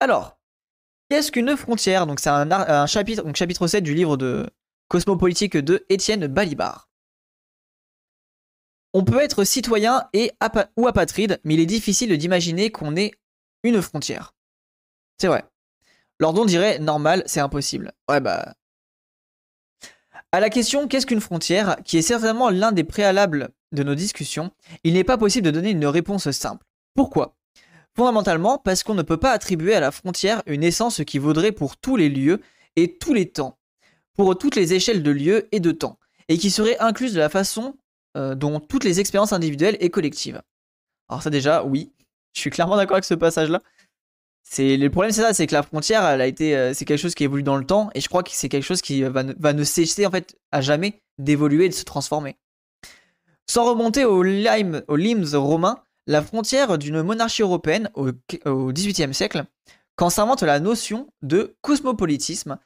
Alors, qu'est-ce qu'une frontière? Donc c'est un, chapitre, donc chapitre 7 du livre de Cosmopolitique de Étienne Balibar. On peut être citoyen et ou apatride, mais il est difficile d'imaginer qu'on ait une frontière. C'est vrai. Lordon dirait normal, c'est impossible. Ouais bah. À la question qu'est-ce qu'une frontière, qui est certainement l'un des préalables de nos discussions, il n'est pas possible de donner une réponse simple. Pourquoi? Fondamentalement parce qu'on ne peut pas attribuer à la frontière une essence qui vaudrait pour tous les lieux et tous les temps, pour toutes les échelles de lieux et de temps, et qui serait incluse de la façon euh, dont toutes les expériences individuelles et collectives. Alors ça déjà, oui, je suis clairement d'accord avec ce passage-là. C'est le problème, c'est ça, c'est que la frontière, elle a été, euh, c'est quelque chose qui évolue dans le temps, et je crois que c'est quelque chose qui va ne, cesser en fait à jamais d'évoluer et de se transformer. Sans remonter au, Lime, au limes romain, la frontière d'une monarchie européenne au, XVIIIe siècle, quand s'invente la notion de cosmopolitisme,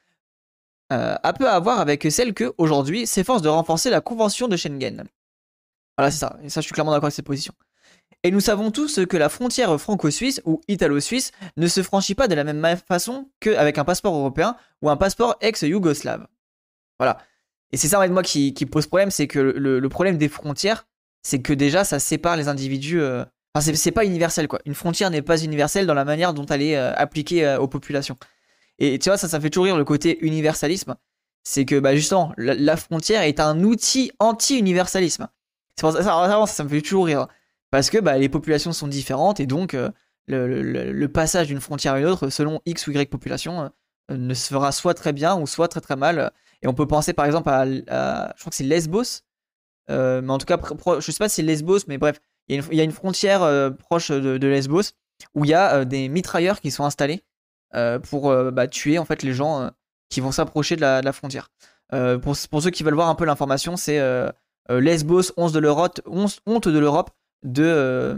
euh, a peu à voir avec celle que, aujourd'hui, s'efforce de renforcer la convention de Schengen. Voilà, c'est ça, et ça je suis clairement d'accord avec cette position. Et nous savons tous que la frontière franco-suisse ou italo-suisse ne se franchit pas de la même façon qu'avec un passeport européen ou un passeport ex-yougoslave. Voilà. Et c'est ça, en moi, qui, pose problème, c'est que le, problème des frontières, c'est que déjà, ça sépare les individus. Euh, enfin, c'est pas universel, quoi. Une frontière n'est pas universelle dans la manière dont elle est euh, appliquée euh, aux populations. Et tu vois, ça, ça fait toujours rire le côté universalisme. C'est que, bah, justement, la, frontière est un outil anti-universalisme. C'est pour ça, ça, me fait toujours rire. Parce que bah, les populations sont différentes et donc euh, le, passage d'une frontière à une autre, selon X ou Y population, ne se fera soit très bien ou soit très très mal. Et on peut penser par exemple à, je crois que c'est Lesbos, mais en tout cas, je sais pas si c'est Lesbos, mais bref, il y, a une frontière proche de, Lesbos où il y a des mitrailleurs qui sont installés pour bah, tuer en fait les gens qui vont s'approcher de, la, frontière. Pour, ceux qui veulent voir un peu l'information, c'est Lesbos, 11 de l'Europe, honte de l'Europe, de euh.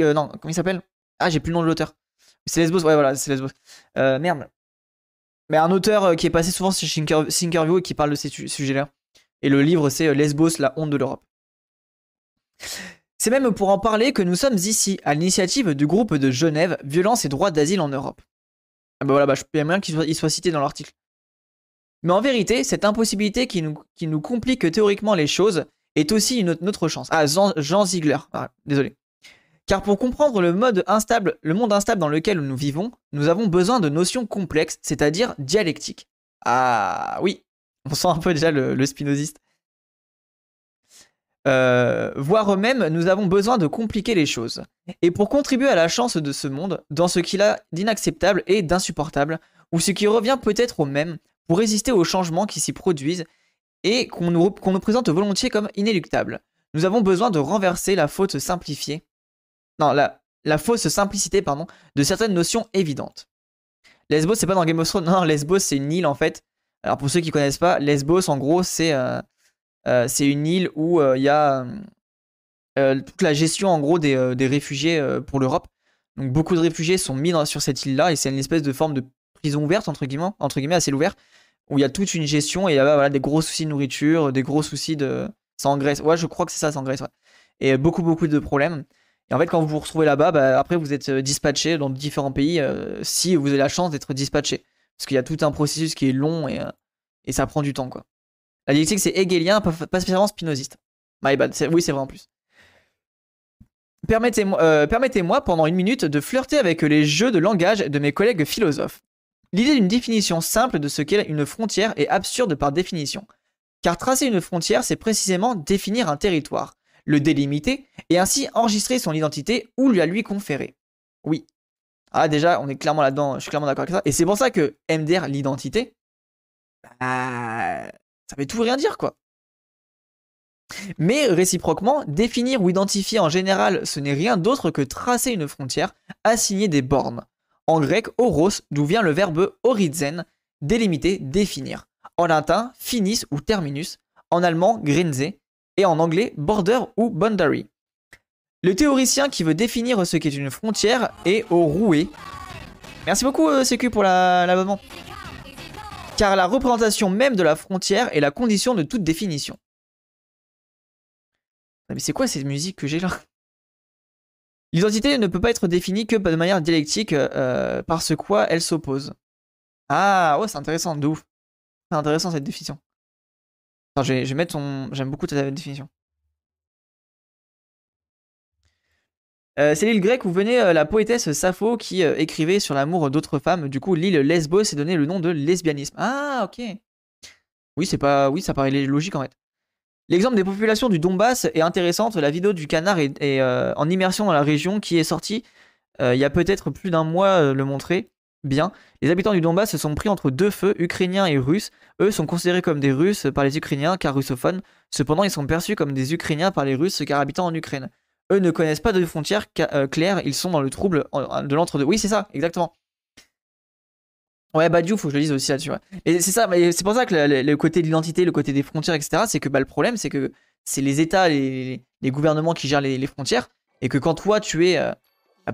Euh, non, comment il s'appelle? Ah, j'ai plus le nom de l'auteur. C'est Lesbos, ouais, voilà, c'est Lesbos. Euh, merde. Mais un auteur qui est passé souvent sur Thinkerview et qui parle de ces sujets-là. Et le livre, c'est Lesbos, la honte de l'Europe. C'est même pour en parler que nous sommes ici, à l'initiative du groupe de Genève, Violence et droits d'asile en Europe. Ah bah voilà, bah, peux bien qu'il soit, cité dans l'article. Mais en vérité, cette impossibilité qui nous, complique théoriquement les choses est aussi une autre chance. Ah, Jean, Ziegler, ah, désolé. Car pour comprendre le, le monde instable dans lequel nous vivons, nous avons besoin de notions complexes, c'est-à-dire dialectiques. Ah oui, on sent un peu déjà le, spinoziste. Euh, voire même, nous avons besoin de compliquer les choses. Et pour contribuer à la chance de ce monde, dans ce qu'il a d'inacceptable et d'insupportable, ou ce qui revient peut-être au même, pour résister aux changements qui s'y produisent et qu'on nous, présente volontiers comme inéluctable. Nous avons besoin de renverser la faute simplifiée. Non, la, la fausse simplicité, pardon, de certaines notions évidentes. Lesbos, c'est pas dans Game of Thrones. Non, Lesbos, c'est une île en fait. Alors pour ceux qui connaissent pas, Lesbos, en gros, c'est euh, euh, une île où il euh, y a toute la gestion en gros des, réfugiés pour l'Europe. Donc beaucoup de réfugiés sont mis sur cette île-là et c'est une espèce de forme de prison ouverte entre guillemets, entre guillemets où il y a toute une gestion et il y a des gros soucis de nourriture, des gros soucis de. Ça engraisse. Ouais, je crois que c'est ça. Ouais. Et beaucoup, beaucoup de problèmes. Et en fait, quand vous vous retrouvez là-bas, bah, après, vous êtes euh, dispatché dans différents pays euh, si vous avez la chance d'être dispatché. Parce qu'il y a tout un processus qui est long et, euh, et ça prend du temps, quoi. La dialectique, c'est hegelien, pas, spécialement spinoziste. My bad. Oui, c'est vrai en plus. Permettez-moi permettez pendant une minute de flirter avec les jeux de langage de mes collègues philosophes. L'idée d'une définition simple de ce qu'est une frontière est absurde par définition. Car tracer une frontière, c'est précisément définir un territoire, le délimiter et ainsi enregistrer son identité ou lui à lui conférer. Oui. Ah déjà, on est clairement là-dedans, je suis clairement d'accord avec ça. Et c'est pour ça que MDR, l'identité, bah, ça veut tout rien dire quoi. Mais réciproquement, définir ou identifier en général, ce n'est rien d'autre que tracer une frontière, assigner des bornes. En grec, oros, d'où vient le verbe orizen, délimiter, définir. En latin, finis ou terminus. En allemand, grenze. Et en anglais, border ou boundary. Le théoricien qui veut définir ce qu'est une frontière est au roué. Merci beaucoup, euh, CQ, pour l'abonnement. Car la représentation même de la frontière est la condition de toute définition. Mais c'est quoi cette musique que j'ai là? L'identité ne peut pas être définie que de manière dialectique, euh, parce quoi elle s'oppose. Ah, ouais, c'est intéressant, de ouf. C'est intéressant cette définition. Attends, je vais, mettre ton. J'aime beaucoup ta définition. Euh, c'est l'île grecque où venait euh, la poétesse Sappho qui euh, écrivait sur l'amour d'autres femmes. Du coup, l'île Lesbos s'est donné le nom de lesbianisme. Ah, ok. Oui, c'est pas. Oui, ça paraît logique en fait. L'exemple des populations du Donbass est intéressante. La vidéo du canard est, en immersion dans la région qui est sortie il y a peut-être plus d'un mois le montrer bien. Les habitants du Donbass se sont pris entre deux feux, ukrainiens et russes. Eux sont considérés comme des Russes par les Ukrainiens car russophones. Cependant, ils sont perçus comme des Ukrainiens par les Russes car habitant en Ukraine eux ne connaissent pas de frontières euh, claires, ils sont dans le trouble de l'entre-deux. Oui, c'est ça, exactement. Ouais, bah faut que je le dise aussi là-dessus. Et c'est ça, c'est pour ça que le, côté de l'identité, le côté des frontières, etc., c'est que bah, le problème, c'est que c'est les États, les, gouvernements qui gèrent les, frontières, et que quand toi, tu es euh,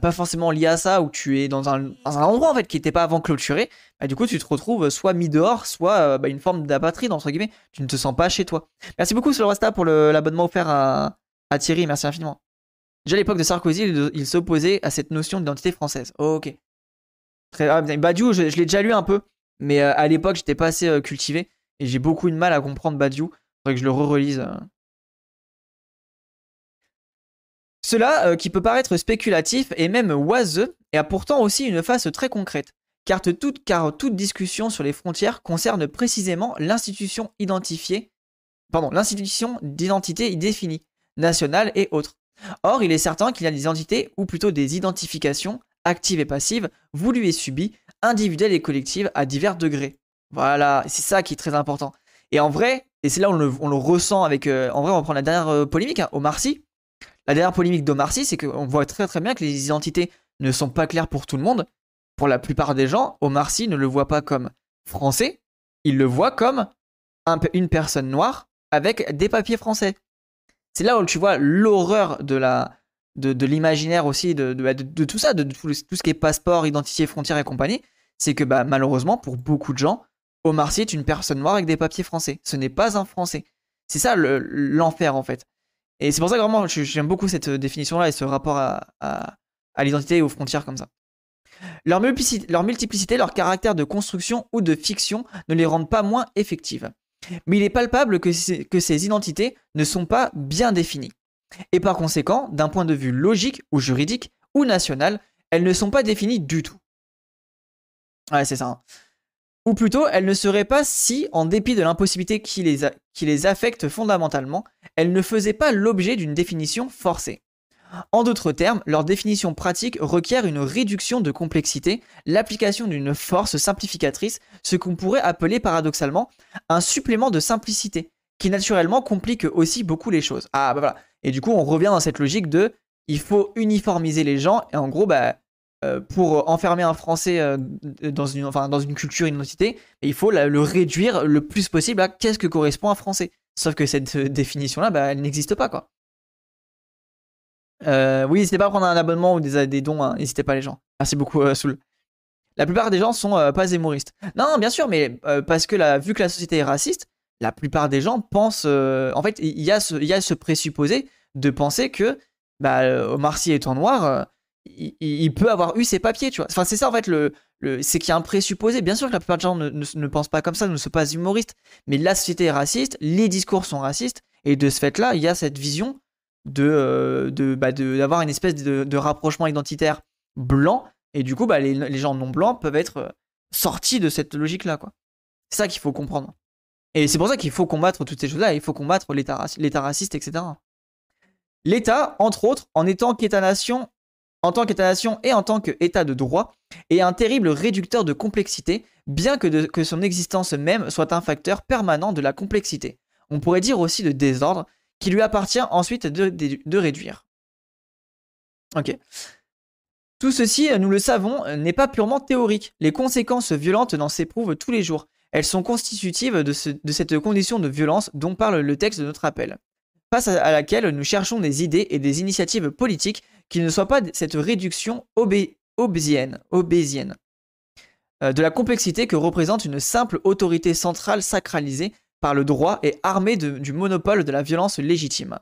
pas forcément lié à ça, ou tu es dans un, endroit en fait qui n'était pas avant clôturé, bah, du coup, tu te retrouves soit mis dehors, soit euh, bah, une forme d'apatride, entre guillemets. Tu ne te sens pas chez toi. Merci beaucoup, Rasta, pour l'abonnement offert à Thierry. Merci infiniment. Déjà à l'époque de Sarkozy, il, s'opposait à cette notion d'identité française. ok. Très, ah, Badiou, je, l'ai déjà lu un peu, mais euh, à l'époque, j'étais pas assez euh, cultivé et j'ai beaucoup de mal à comprendre Badiou. Faudrait que je le re-relise. Euh. Cela, qui peut paraître spéculatif et même oiseux, et a pourtant aussi une face très concrète. Car toute, discussion sur les frontières concerne précisément l'institution identifiée, pardon, l'institution d'identité définie, nationale et autres. Or, il est certain qu'il y a des entités, ou plutôt des identifications, actives et passives, voulues et subies, individuelles et collectives à divers degrés. Voilà, c'est ça qui est très important. Et en vrai, et c'est là où on le, ressent avec... Euh, en vrai, on va prendre la dernière euh, polémique, hein, Omar Sy. La dernière polémique d'Omar Sy, c'est qu'on voit très très bien que les identités ne sont pas claires pour tout le monde. Pour la plupart des gens, Omar Sy ne le voit pas comme français, il le voit comme une personne noire avec des papiers français. C'est là où tu vois l'horreur de l'imaginaire aussi, de, de, tout ça, de, tout, ce qui est passeport, identité, frontières et compagnie, c'est que bah, malheureusement, pour beaucoup de gens, Omar Sy est une personne noire avec des papiers français. Ce n'est pas un français. C'est ça l'enfer en fait. Et c'est pour ça que vraiment, j'aime beaucoup cette définition-là et ce rapport à, l'identité et aux frontières comme ça. Leur multiplicité, leur caractère de construction ou de fiction ne les rendent pas moins effectives mais il est palpable que, ces identités ne sont pas bien définies. Et par conséquent, d'un point de vue logique ou juridique ou national, elles ne sont pas définies du tout. Ouais, c'est ça. Hein. Ou plutôt, elles ne seraient pas si, en dépit de l'impossibilité qui les, qui les affecte fondamentalement, elles ne faisaient pas l'objet d'une définition forcée. En d'autres termes, leur définition pratique requiert une réduction de complexité, l'application d'une force simplificatrice, ce qu'on pourrait appeler paradoxalement un supplément de simplicité, qui naturellement complique aussi beaucoup les choses. Ah bah voilà. Et du coup, on revient dans cette logique de il faut uniformiser les gens, et en gros, bah, euh, pour enfermer un Français euh, dans, une, culture, une identité, il faut le réduire le plus possible à qu'est-ce que correspond un Français. Sauf que cette définition-là, bah, elle n'existe pas, quoi. Euh, oui, n'hésitez pas à prendre un abonnement ou des, des dons, hein. n'hésitez pas les gens. Merci beaucoup, euh, Soul. La plupart des gens sont euh, pas humoristes. Non, bien sûr, mais euh, parce que la, vu que la société est raciste, la plupart des gens pensent. en fait, il y, a ce, y a ce présupposé de penser que bah, Omar Sy étant noir, il, peut avoir eu ses papiers, tu vois. Enfin, c'est ça en fait, le, le c'est qu'il y a un présupposé. Bien sûr que la plupart des gens ne, ne, pensent pas comme ça, ne sont pas humoristes, mais la société est raciste, les discours sont racistes, et de ce fait-là, il y a cette vision de, euh, de, bah, d'avoir une espèce de, rapprochement identitaire blanc, et du coup, bah, les, gens non blancs peuvent être euh, sortis de cette logique-là, quoi. C'est ça qu'il faut comprendre. Et c'est pour ça qu'il faut combattre toutes ces choses-là, il faut combattre l'État, l'État raciste, etc. L'État, entre autres, en étant qu'État-nation, en tant qu'État-nation et en tant qu'État de droit, est un terrible réducteur de complexité, bien que, que son existence même soit un facteur permanent de la complexité. On pourrait dire aussi de désordre, qui lui appartient ensuite de, réduire. Ok. Tout ceci, nous le savons, n'est pas purement théorique. Les conséquences violentes n'en s'éprouvent tous les jours. Elles sont constitutives de, cette condition de violence dont parle le texte de notre appel, face à laquelle nous cherchons des idées et des initiatives politiques qui ne soient pas cette réduction obésienne, obésienne euh, de la complexité que représente une simple autorité centrale sacralisée par le droit et armé du monopole de la violence légitime.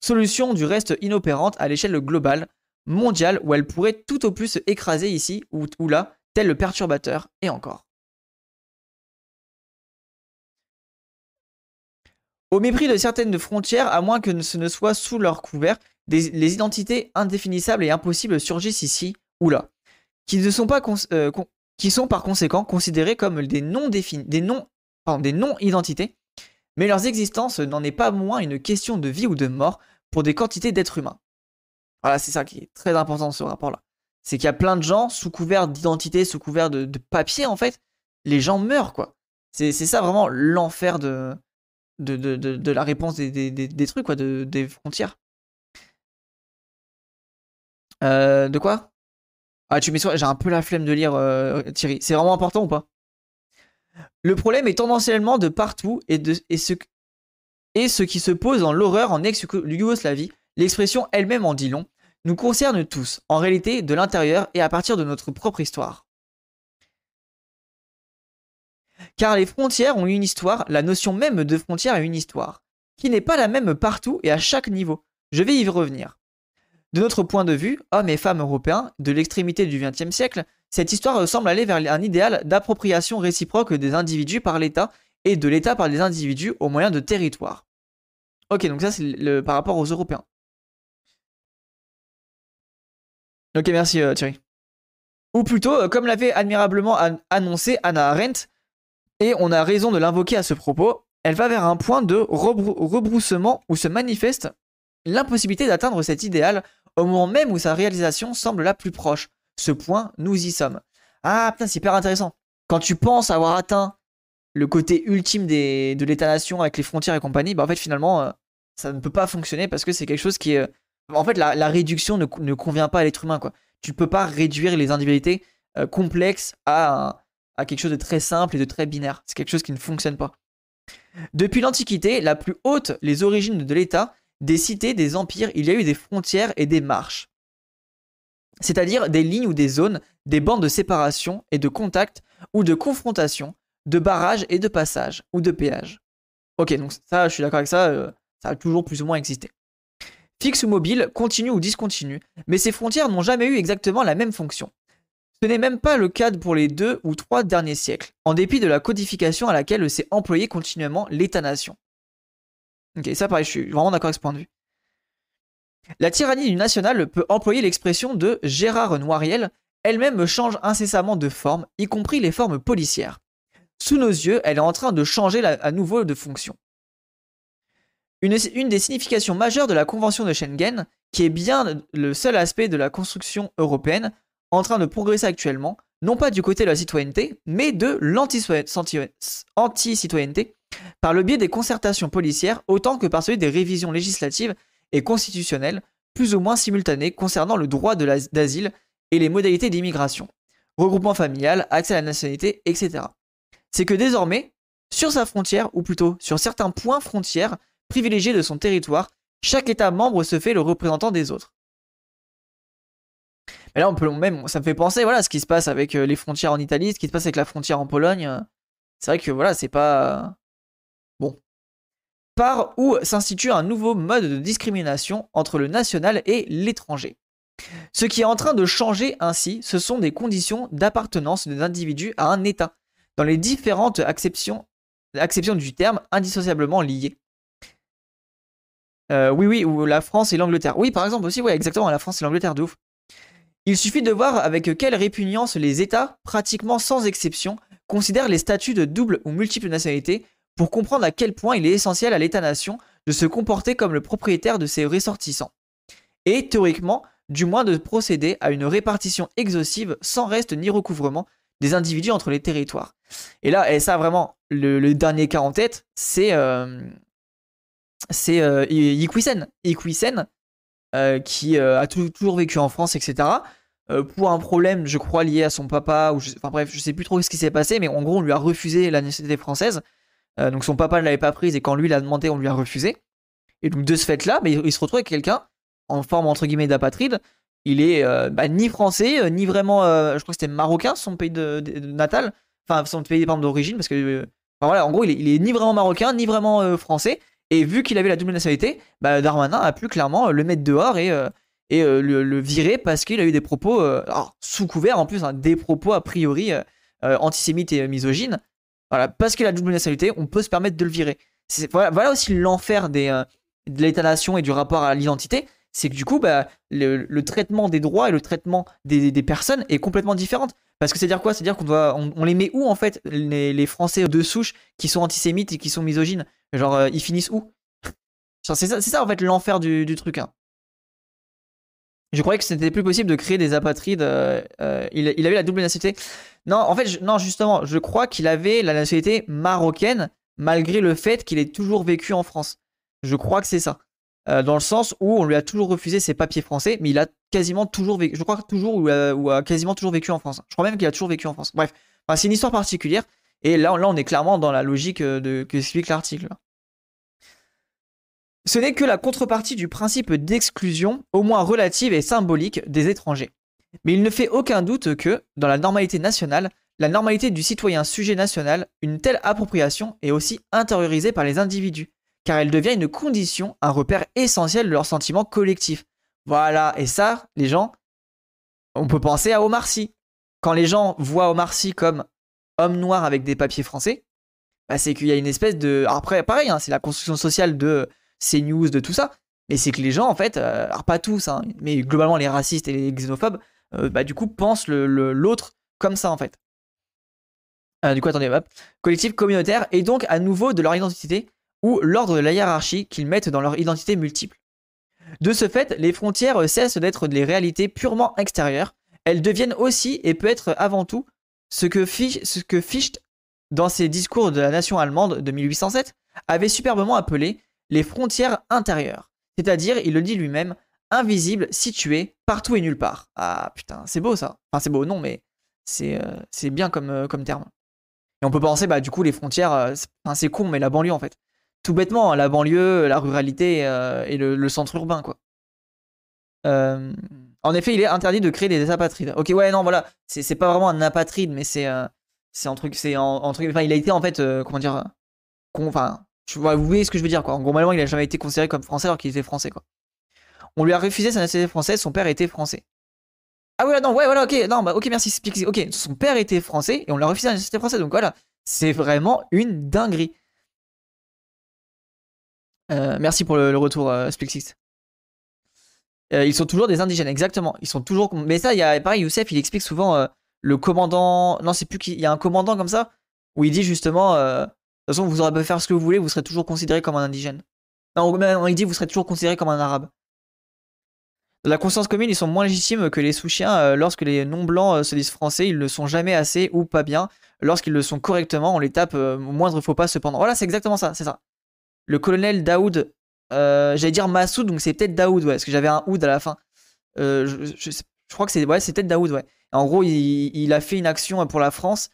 Solution du reste inopérante à l'échelle globale, mondiale où elle pourrait tout au plus se écraser ici ou, là, tel le perturbateur, et encore. Au mépris de certaines frontières, à moins que ce ne soit sous leur couvert, les identités indéfinissables et impossibles surgissent ici ou là, qui, euh, sont par conséquent considérées comme des non-identités, des non, des non -identités, mais leur existence n'en est pas moins une question de vie ou de mort pour des quantités d'êtres humains. Voilà, c'est ça qui est très important dans ce rapport-là. C'est qu'il y a plein de gens, sous couvert d'identité, sous couvert de, papier, en fait, les gens meurent, quoi. C'est ça vraiment l'enfer de de, de, la réponse des, des, trucs, quoi, des frontières. Euh, de quoi? Ah, tu mets sur... J'ai un peu la flemme de lire, euh, Thierry. C'est vraiment important ou pas? Le problème est tendanciellement de partout et, ce qui se pose dans l'horreur en ex-Yougoslavie, l'expression elle-même en dit long, nous concerne tous, en réalité de l'intérieur et à partir de notre propre histoire. Car les frontières ont une histoire, la notion même de frontière a une histoire, qui n'est pas la même partout et à chaque niveau. Je vais y revenir. De notre point de vue, hommes et femmes européens, de l'extrémité du XXe siècle, cette histoire ressemble aller vers un idéal d'appropriation réciproque des individus par l'État et de l'État par les individus au moyen de territoires. Ok, donc ça c'est par rapport aux Européens. Ok, merci euh, Thierry. Ou plutôt, euh, comme l'avait admirablement annoncé Anna Arendt, et on a raison de l'invoquer à ce propos, elle va vers un point de rebroussement où se manifeste l'impossibilité d'atteindre cet idéal au moment même où sa réalisation semble la plus proche. Ce point, nous y sommes. Ah putain, c'est hyper intéressant. Quand tu penses avoir atteint le côté ultime de l'État-nation avec les frontières et compagnie, bah en fait finalement, euh, ça ne peut pas fonctionner parce que c'est quelque chose qui est... En fait, la, réduction ne, convient pas à l'être humain, quoi. Tu ne peux pas réduire les individualités euh, complexes à quelque chose de très simple et de très binaire. C'est quelque chose qui ne fonctionne pas. Depuis l'Antiquité, la plus haute, les origines de l'État, des cités, des empires, il y a eu des frontières et des marches. C'est-à-dire des lignes ou des zones, des bandes de séparation et de contact ou de confrontation, de barrages et de passages ou de péages. Ok, donc ça, je suis d'accord avec ça, euh, ça a toujours plus ou moins existé. Fixe ou mobile, continu ou discontinu, mais ces frontières n'ont jamais eu exactement la même fonction. Ce n'est même pas le cas pour les deux ou trois derniers siècles, en dépit de la codification à laquelle s'est employé continuellement l'État-nation. Ok, ça pareil, je suis vraiment d'accord avec ce point de vue. La tyrannie du national peut employer l'expression de Gérard Noiriel, elle-même change incessamment de forme, y compris les formes policières. Sous nos yeux, elle est en train de changer à nouveau de fonction. Une, une, des significations majeures de la Convention de Schengen, qui est bien le seul aspect de la construction européenne en train de progresser actuellement, non pas du côté de la citoyenneté, mais de l'anti-citoyenneté, par le biais des concertations policières autant que par celui des révisions législatives et plus ou moins simultanées concernant le droit d'asile et les modalités d'immigration, regroupement familial, accès à la nationalité, etc. C'est que désormais, sur sa frontière, ou plutôt sur certains points frontières privilégiés de son territoire, chaque État membre se fait le représentant des autres. Mais là, on peut même, ça me fait penser, voilà, ce qui se passe avec euh, les frontières en Italie, ce qui se passe avec la frontière en Pologne. C'est vrai que voilà, c'est pas. Par où s'institue un nouveau mode de discrimination entre le national et l'étranger. Ce qui est en train de changer ainsi, ce sont des conditions d'appartenance des individus à un État, dans les différentes acceptions, du terme indissociablement liées. Euh, oui, oui, ou la France et l'Angleterre. Oui, par exemple aussi, oui, exactement, la France et l'Angleterre, de ouf. Il suffit de voir avec quelle répugnance les États, pratiquement sans exception, considèrent les statuts de double ou multiple nationalité pour comprendre à quel point il est essentiel à l'État-nation de se comporter comme le propriétaire de ses ressortissants. Et théoriquement, du moins de procéder à une répartition exhaustive sans reste ni recouvrement des individus entre les territoires. Et là, et ça vraiment, le, dernier cas en tête, c'est euh, c'est euh, euh, qui euh, a toujours vécu en France, etc. Euh, pour un problème, je crois, lié à son papa, ou enfin bref, je sais plus trop ce qui s'est passé, mais en gros, on lui a refusé la nationalité française. Donc son papa ne l'avait pas prise, et quand lui l'a demandé, on lui a refusé. Et donc de ce fait-là, mais il se retrouve avec quelqu'un en forme entre guillemets d'apatride. Il est bah, ni français, ni vraiment, je crois que c'était marocain, son pays de, natal, enfin son pays d'origine, parce que voilà, en gros, il est, ni vraiment marocain, ni vraiment français. Et vu qu'il avait la double nationalité, bah, Darmanin a pu clairement le mettre dehors et, euh, et le, virer parce qu'il a eu des propos, sous couvert en plus, hein, des propos a priori antisémites et misogynes. Voilà, parce qu'il a double nationalité, on peut se permettre de le virer. Voilà, aussi l'enfer des, de l'état-nation et du rapport à l'identité, c'est que du coup, bah, le, traitement des droits et le traitement des, personnes est complètement différent. Parce que c'est dire quoi? C'est dire qu'on doit, on, les met où en fait les, Français de souche qui sont antisémites et qui sont misogynes? Genre, euh, ils finissent où? C'est ça, ça, en fait l'enfer du, truc. Hein. Je croyais que c'était plus possible de créer des apatrides. Euh, euh, il, il, avait la double nationalité. Non, en fait, non, justement, je crois qu'il avait la nationalité marocaine malgré le fait qu'il ait toujours vécu en France. Je crois que c'est ça. Euh, dans le sens où on lui a toujours refusé ses papiers français, mais il a quasiment toujours vécu, je crois toujours, ou a, quasiment toujours vécu en France. Je crois même qu'il a toujours vécu en France. Bref, c'est une histoire particulière, et là, là, on est clairement dans la logique euh, de, que explique l'article. Ce n'est que la contrepartie du principe d'exclusion, au moins relative et symbolique, des étrangers. Mais il ne fait aucun doute que, dans la normalité nationale, la normalité du citoyen sujet national, une telle appropriation est aussi intériorisée par les individus, car elle devient une condition, un repère essentiel de leur sentiment collectif. Voilà, et ça, les gens, on peut penser à Omar Sy. Quand les gens voient Omar Sy comme homme noir avec des papiers français, bah, c'est qu'il y a une espèce de... après, pareil, hein, c'est la construction sociale de CNews, de tout ça, mais c'est que les gens, en fait, euh, alors pas tous, hein, mais globalement les racistes et les xénophobes, euh, bah, du coup, pensent l'autre comme ça, en fait. Euh, du coup, attendez, hop. Collectif communautaire, et donc à nouveau de leur identité, ou l'ordre de la hiérarchie qu'ils mettent dans leur identité multiple. De ce fait, les frontières cessent d'être des réalités purement extérieures, elles deviennent aussi et peut être avant tout ce que, Fichte, dans ses discours de la nation allemande de 1807, avait superbement appelé les frontières intérieures, c'est-à-dire, il le dit lui-même, invisibles, situées partout et nulle part. Ah putain, c'est beau ça. Enfin, c'est beau, non, mais c'est euh, bien comme, euh, comme terme. Et on peut penser, bah, du coup, les frontières, euh, c'est con, mais la banlieue en fait tout bêtement, hein, la banlieue, la ruralité et le, centre urbain, quoi. En effet, il est interdit de créer des apatrides. Ok, ouais, non, voilà, c'est pas vraiment un apatride, mais c'est c'est un truc, c'est en, truc, enfin, il a été en fait, comment dire, enfin, vous voyez ce que je veux dire, quoi. En gros, il a jamais été considéré comme français alors qu'il était français, quoi. On lui a refusé sa nationalité française, son père était français. Ah ouais, non, ouais, voilà, ok, non, bah, ok, merci, ok, son père était français et on lui a refusé sa nationalité française, donc voilà, c'est vraiment une dinguerie. Euh, merci pour le, retour, euh. Euh, ils sont toujours des indigènes, exactement. Ils sont toujours. Mais ça, il y a pareil, Youssef, il explique souvent le commandant. Non, c'est plus qu'il y a un commandant comme ça où il dit justement, de toute façon, vous aurez pu faire ce que vous voulez, vous serez toujours considéré comme un indigène. Non, il dit, vous serez toujours considéré comme un arabe. La conscience commune, ils sont moins légitimes que les sous-chiens. lorsque les non-blancs se disent français, ils ne sont jamais assez ou pas bien. Lorsqu'ils le sont correctement, on les tape au moindre faux pas cependant. Voilà, c'est exactement ça, c'est ça le colonel Daoud, euh, j'allais dire Massoud, donc c'est peut-être Daoud, ouais, parce que j'avais un Oud à la fin. Euh, je, crois que c'est ouais, peut-être Daoud, ouais. En gros, il, a fait une action pour la France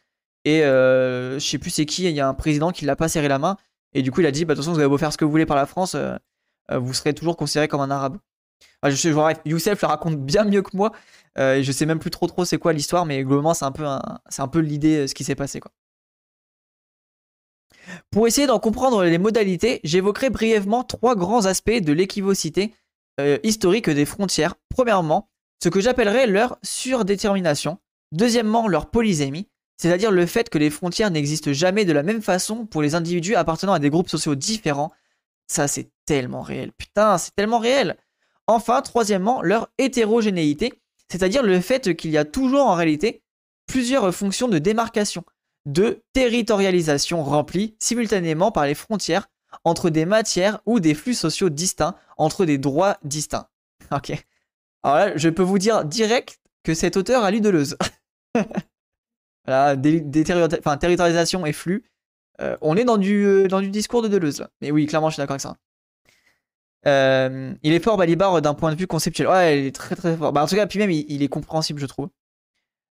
et euh, je sais plus c'est qui, il y a un président qui l'a pas serré la main et du coup il a dit bah, de toute façon vous faire ce que vous voulez par la France, vous serez toujours considéré comme un arabe. Je sais, bref, Youssef le raconte bien mieux que moi. et je sais même plus trop trop c'est quoi l'histoire, mais globalement c'est un peu c'est un peu l'idée ce qui s'est passé quoi. Pour essayer d'en comprendre les modalités, j'évoquerai brièvement trois grands aspects de l'équivocité euh, historique des frontières. Premièrement, ce que j'appellerais leur surdétermination. Deuxièmement, leur polysémie, c'est-à-dire le fait que les frontières n'existent jamais de la même façon pour les individus appartenant à des groupes sociaux différents. Ça, c'est tellement réel. Putain, c'est tellement réel. Enfin, troisièmement, leur hétérogénéité, c'est-à-dire le fait qu'il y a toujours en réalité plusieurs fonctions de démarcation de territorialisation remplie simultanément par les frontières entre des matières ou des flux sociaux distincts, entre des droits distincts. Ok. Alors là, je peux vous dire direct que cet auteur a lu Deleuze. voilà, territorialisation et flux. Euh, on est dans du, euh, dans du discours de Deleuze. Mais oui, clairement, je suis d'accord avec ça. Euh, il est fort Balibar d'un point de vue conceptuel. Ouais, il est très très fort. Bah, en tout cas, puis même, il est compréhensible, je trouve.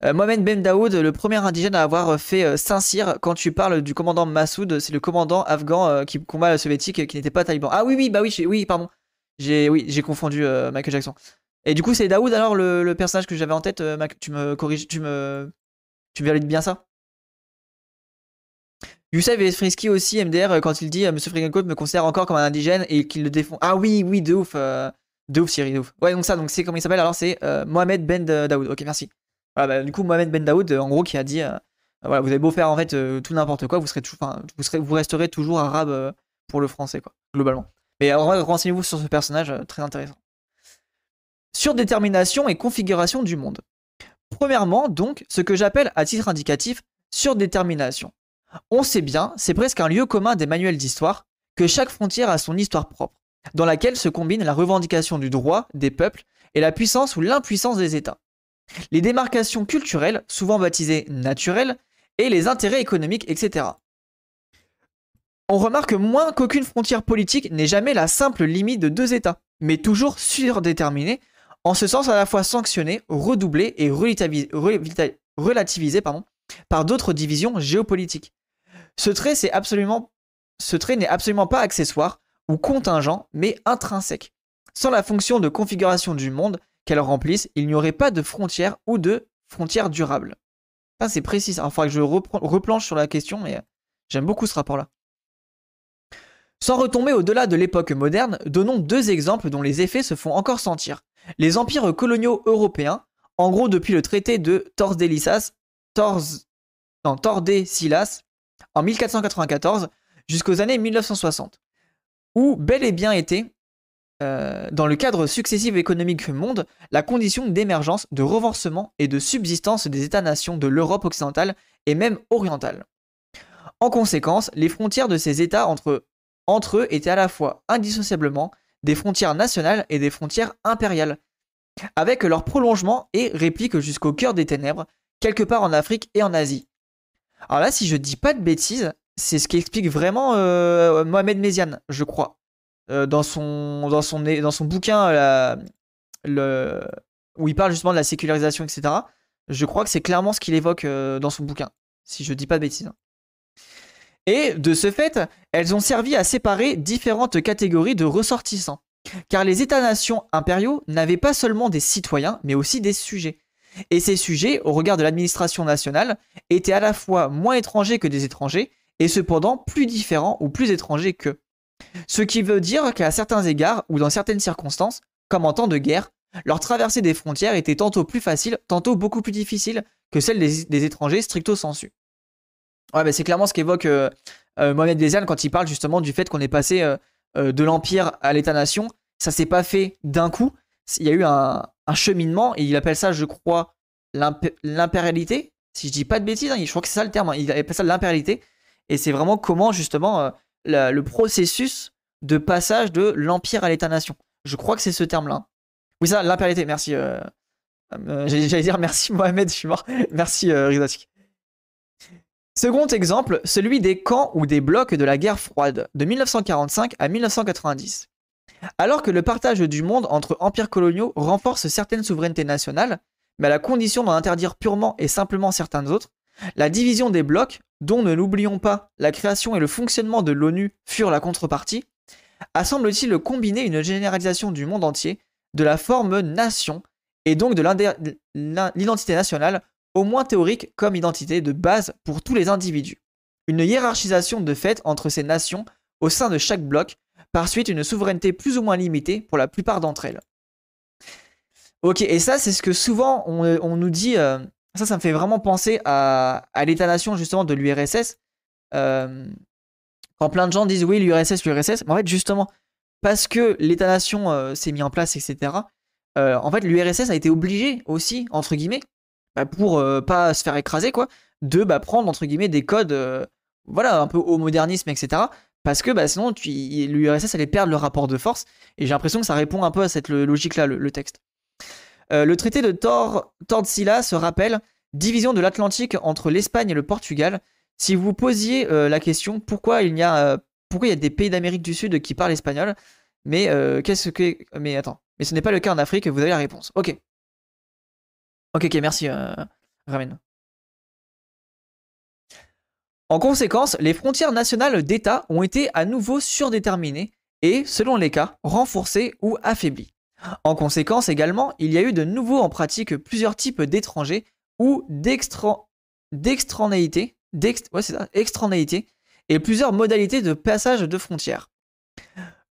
Euh, Mohamed Ben Daoud, le premier indigène à avoir fait euh, Saint-Cyr, quand tu parles du commandant Massoud, c'est le commandant afghan euh, qui combat le soviétique qui n'était pas taliban. Ah oui, oui, bah oui, oui, pardon. J'ai oui, j'ai confondu Michael Jackson. Et du coup, c'est Daoud alors le, personnage que j'avais en tête, tu me corriges, tu me tu valides bien ça? Youssef et Frisky aussi, MDR, quand il dit Monsieur Frigencourt me considère encore comme un indigène et qu'il le défend. Ah oui, oui, de ouf. De ouf, Siri, de ouf. Ouais, donc ça, donc c'est comment il s'appelle Alors, c'est euh, Mohamed Ben Daoud. Ok, merci. Voilà, bah, du coup, Mohamed Ben Daoud, en gros, qui a dit vous avez beau faire en fait tout n'importe quoi, vous, serez vous, serez, vous resterez toujours arabe pour le français, quoi, globalement. Mais en vrai, renseignez-vous sur ce personnage, très intéressant. Surdétermination et configuration du monde. Premièrement, donc, ce que j'appelle à titre indicatif surdétermination. On sait bien, c'est presque un lieu commun des manuels d'histoire, que chaque frontière a son histoire propre, dans laquelle se combine la revendication du droit des peuples et la puissance ou l'impuissance des États. Les démarcations culturelles, souvent baptisées naturelles, et les intérêts économiques, etc. On remarque moins qu'aucune frontière politique n'est jamais la simple limite de deux États, mais toujours surdéterminée en ce sens à la fois sanctionné, redoublé et relativisé par d'autres divisions géopolitiques. Ce trait, n'est absolument pas accessoire ou contingent, mais intrinsèque. Sans la fonction de configuration du monde qu'elle remplisse, il n'y aurait pas de frontières ou de frontières durables. c'est précis. Il faudrait que je replanche sur la question, mais j'aime beaucoup ce rapport-là. Sans retomber au-delà de l'époque moderne, donnons deux exemples dont les effets se font encore sentir. Les empires coloniaux européens, en gros depuis le traité de Tordesillas, Tordesillas en 1494 jusqu'aux années 1960, où bel et bien été, euh, dans le cadre successif économique monde, la condition d'émergence, de renforcement et de subsistance des États-nations de l'Europe occidentale et même orientale. En conséquence, les frontières de ces États entre, entre eux étaient à la fois indissociablement des frontières nationales et des frontières impériales, avec leur prolongement et réplique jusqu'au cœur des ténèbres, quelque part en Afrique et en Asie. Alors là, si je dis pas de bêtises, c'est ce qui explique vraiment euh, Mohamed Méziane, je crois, euh, dans, son, dans, son, dans son bouquin le, où il parle justement de la sécularisation, etc. Je crois que c'est clairement ce qu'il évoque euh, dans son bouquin, si je dis pas de bêtises. Et de ce fait, elles ont servi à séparer différentes catégories de ressortissants. Car les États-nations impériaux n'avaient pas seulement des citoyens, mais aussi des sujets. Et ces sujets, au regard de l'administration nationale, étaient à la fois moins étrangers que des étrangers, et cependant plus différents ou plus étrangers qu'eux. Ce qui veut dire qu'à certains égards, ou dans certaines circonstances, comme en temps de guerre, leur traversée des frontières était tantôt plus facile, tantôt beaucoup plus difficile que celle des, étrangers stricto sensu. Ouais, bah c'est clairement ce qu'évoque euh, euh, Mohamed quand il parle justement du fait qu'on est passé euh, de l'Empire à l'État-nation. Ça s'est pas fait d'un coup. Il y a eu un, cheminement et il appelle ça, je crois, l'impérialité. Si je dis pas de bêtises, hein, je crois que c'est ça le terme. Hein. il appelle ça l'impérialité. Et c'est vraiment comment justement le processus de passage de l'Empire à l'État-nation. Je crois que c'est ce terme-là. Oui, ça, l'impérialité. Merci. J'allais dire merci Mohamed, je suis mort. merci euh, Second exemple, celui des camps ou des blocs de la guerre froide de 1945 à 1990. Alors que le partage du monde entre empires coloniaux renforce certaines souverainetés nationales, mais à la condition d'en interdire purement et simplement certaines autres, la division des blocs, dont ne l'oublions pas, la création et le fonctionnement de l'ONU furent la contrepartie, a semble-t-il combiner une généralisation du monde entier de la forme nation et donc de l'identité nationale au moins théorique comme identité de base pour tous les individus. Une hiérarchisation de fait entre ces nations au sein de chaque bloc, par suite une souveraineté plus ou moins limitée pour la plupart d'entre elles. Ok, et ça c'est ce que souvent on, nous dit, euh, ça ça me fait vraiment penser à, l'état-nation justement de l'URSS. Euh, quand plein de gens disent oui l'URSS, l'URSS, mais en fait justement, parce que l'état-nation euh, s'est mis en place, etc., en fait l'URSS a été obligé aussi, entre guillemets, bah, pour pas se faire écraser, quoi, de bah, prendre entre guillemets des codes, voilà, un peu au modernisme, etc. Parce que bah, sinon, l'URSS allait perdre le rapport de force. Et j'ai l'impression que ça répond un peu à cette logique-là, le, texte. Euh, le traité de Tor se rappelle division de l'Atlantique entre l'Espagne et le Portugal. Si vous posiez la question pourquoi il y a pourquoi il y a des pays d'Amérique du Sud qui parlent espagnol, mais qu'est-ce que mais attends, mais ce n'est pas le cas en Afrique, vous avez la réponse. Ok. Ok, ok, merci, euh, Ramen. En conséquence, les frontières nationales d'État ont été à nouveau surdéterminées et, selon les cas, renforcées ou affaiblies. En conséquence également, il y a eu de nouveau en pratique plusieurs types d'étrangers ou d'extranéité, et plusieurs modalités de passage de frontières.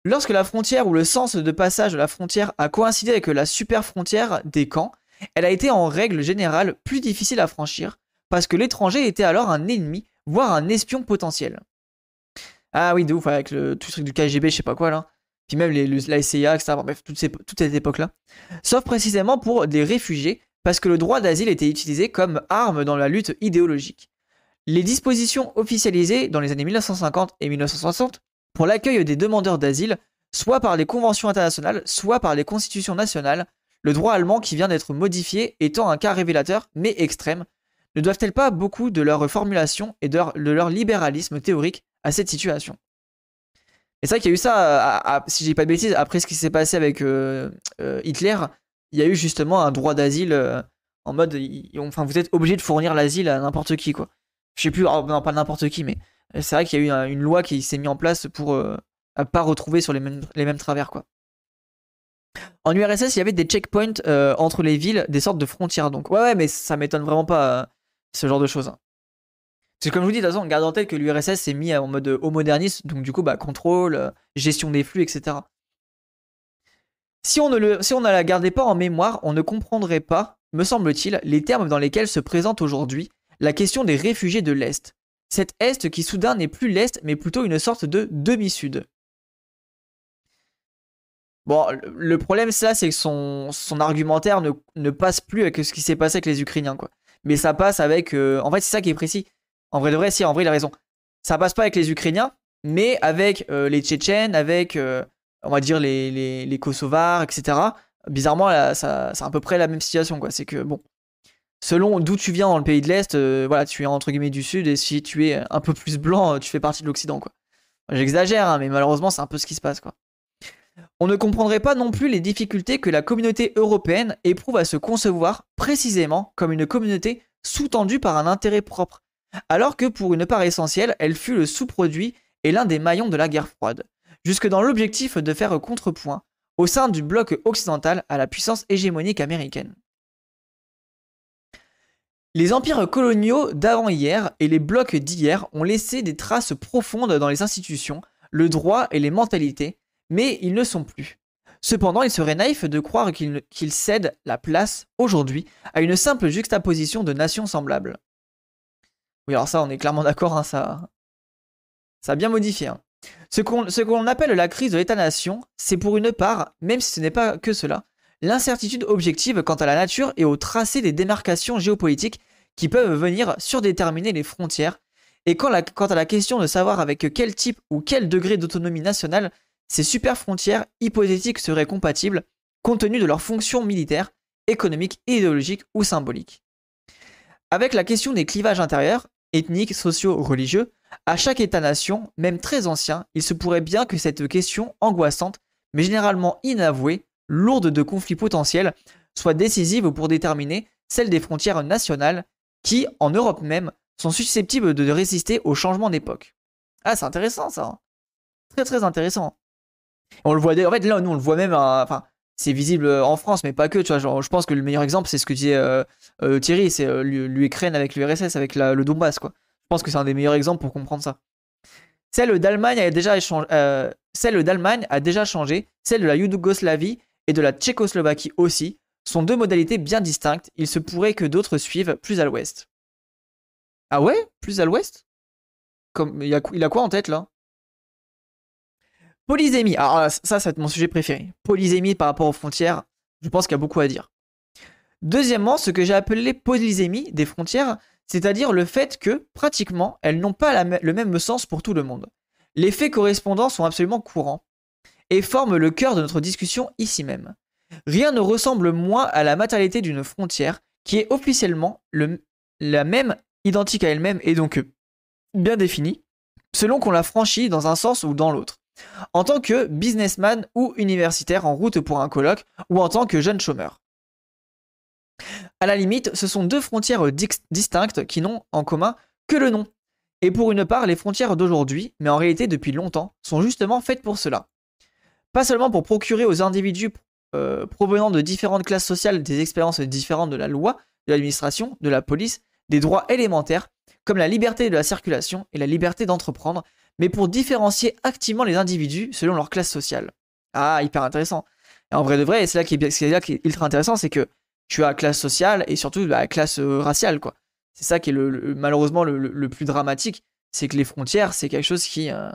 Lorsque la frontière ou le sens de passage de la frontière a coïncidé avec la super frontière des camps, elle a été en règle générale plus difficile à franchir, parce que l'étranger était alors un ennemi, voire un espion potentiel. Ah oui, de ouf, avec le, tout le truc du KGB, je sais pas quoi là. Puis même les, la etc. Bref, toute, toute cette époque-là. Sauf précisément pour des réfugiés, parce que le droit d'asile était utilisé comme arme dans la lutte idéologique. Les dispositions officialisées dans les années 1950 et 1960 pour l'accueil des demandeurs d'asile, soit par les conventions internationales, soit par les constitutions nationales, le droit allemand qui vient d'être modifié étant un cas révélateur, mais extrême, ne doivent-elles pas beaucoup de leur formulation et de leur, libéralisme théorique à cette situation? Et c'est vrai qu'il y a eu ça, si je dis pas de bêtises, après ce qui s'est passé avec euh, euh, Hitler, il y a eu justement un droit d'asile euh, en mode, enfin vous êtes obligé de fournir l'asile à n'importe qui quoi. Je sais plus, oh, non pas n'importe qui, mais c'est vrai qu'il y a eu une loi qui s'est mise en place pour pas retrouver sur les mêmes, travers quoi. En URSS, il y avait des checkpoints euh, entre les villes, des sortes de frontières. Donc, ouais, ouais mais ça m'étonne vraiment pas euh, ce genre de choses. C'est comme je vous dis, de toute façon, garde en tête que l'URSS s'est mis en mode haut moderniste, donc du coup, bah, contrôle, euh, gestion des flux, etc. Si on, ne le, si on ne la gardait pas en mémoire, on ne comprendrait pas, me semble-t-il, les termes dans lesquels se présente aujourd'hui la question des réfugiés de l'Est. Cet Est qui soudain n'est plus l'Est, mais plutôt une sorte de demi-sud. Bon, le problème, c'est que son, son argumentaire ne, ne, passe plus avec ce qui s'est passé avec les Ukrainiens, quoi. Mais ça passe avec. Euh, en fait, c'est ça qui est précis. En vrai de vrai, si, en vrai, il a raison. Ça passe pas avec les Ukrainiens, mais avec euh, les Tchétchènes, avec, euh, on va dire, les, les, les Kosovars, etc. Bizarrement, ça, c'est à peu près la même situation, quoi. C'est que, bon, selon d'où tu viens dans le pays de l'Est, voilà, tu es entre guillemets du Sud, et si tu es un peu plus blanc, tu fais partie de l'Occident, quoi. J'exagère, hein, mais malheureusement, c'est un peu ce qui se passe, quoi. On ne comprendrait pas non plus les difficultés que la communauté européenne éprouve à se concevoir précisément comme une communauté sous-tendue par un intérêt propre, alors que pour une part essentielle, elle fut le sous-produit et l'un des maillons de la guerre froide, jusque dans l'objectif de faire contrepoint au sein du bloc occidental à la puissance hégémonique américaine. Les empires coloniaux d'avant-hier et les blocs d'hier ont laissé des traces profondes dans les institutions, le droit et les mentalités, mais ils ne sont plus. Cependant, il serait naïf de croire qu'ils cèdent la place, aujourd'hui, à une simple juxtaposition de nations semblables. Oui, alors ça, on est clairement d'accord, hein, ça, ça a bien modifié. Hein. Ce qu'on appelle la crise de l'État-nation, c'est pour une part, même si ce n'est pas que cela, l'incertitude objective quant à la nature et au tracé des démarcations géopolitiques qui peuvent venir surdéterminer les frontières, et quant à la question de savoir avec quel type ou quel degré d'autonomie nationale ces super frontières hypothétiques seraient compatibles compte tenu de leurs fonctions militaires, économiques, idéologiques ou symboliques. Avec la question des clivages intérieurs, ethniques, sociaux, religieux, à chaque État-nation, même très ancien, il se pourrait bien que cette question angoissante, mais généralement inavouée, lourde de conflits potentiels, soit décisive pour déterminer celle des frontières nationales qui, en Europe même, sont susceptibles de résister aux changements d'époque. Ah, c'est intéressant ça. Hein. Très très intéressant. On le voit, en fait, là, nous, on le voit même, enfin, c'est visible euh, en France, mais pas que, tu vois. Je pense que le meilleur exemple, c'est ce que disait euh, euh, Thierry, c'est l'Ukraine avec l'URSS, avec le Donbass, quoi. Je pense que c'est un des meilleurs exemples pour comprendre ça. Celle d'Allemagne a déjà changé, celle de la Yougoslavie et de la Tchécoslovaquie aussi sont deux modalités bien distinctes. Il se pourrait que d'autres suivent plus à l'ouest. Ah ouais? Plus à l'ouest? Il a quoi en tête là? Polysémie. Alors ça, ça va être mon sujet préféré. Polysémie par rapport aux frontières, je pense qu'il y a beaucoup à dire. Deuxièmement, ce que j'ai appelé polysémie des frontières, c'est-à-dire le fait que, pratiquement, elles n'ont pas le même sens pour tout le monde. Les faits correspondants sont absolument courants et forment le cœur de notre discussion ici même. Rien ne ressemble moins à la matérialité d'une frontière qui est officiellement la même, identique à elle-même et donc bien définie, selon qu'on la franchit dans un sens ou dans l'autre en tant que businessman ou universitaire en route pour un colloque, ou en tant que jeune chômeur. À la limite, ce sont deux frontières distinctes qui n'ont en commun que le nom. Et pour une part, les frontières d'aujourd'hui, mais en réalité depuis longtemps, sont justement faites pour cela. Pas seulement pour procurer aux individus euh, provenant de différentes classes sociales des expériences différentes de la loi, de l'administration, de la police, des droits élémentaires, comme la liberté de la circulation et la liberté d'entreprendre, mais pour différencier activement les individus selon leur classe sociale. Ah, hyper intéressant. En vrai de vrai, c'est là qui est, est ultra intéressant, c'est que tu as classe sociale et surtout bah, classe euh, raciale, quoi. C'est ça qui est malheureusement le, plus dramatique, c'est que les frontières, c'est quelque chose qui, euh,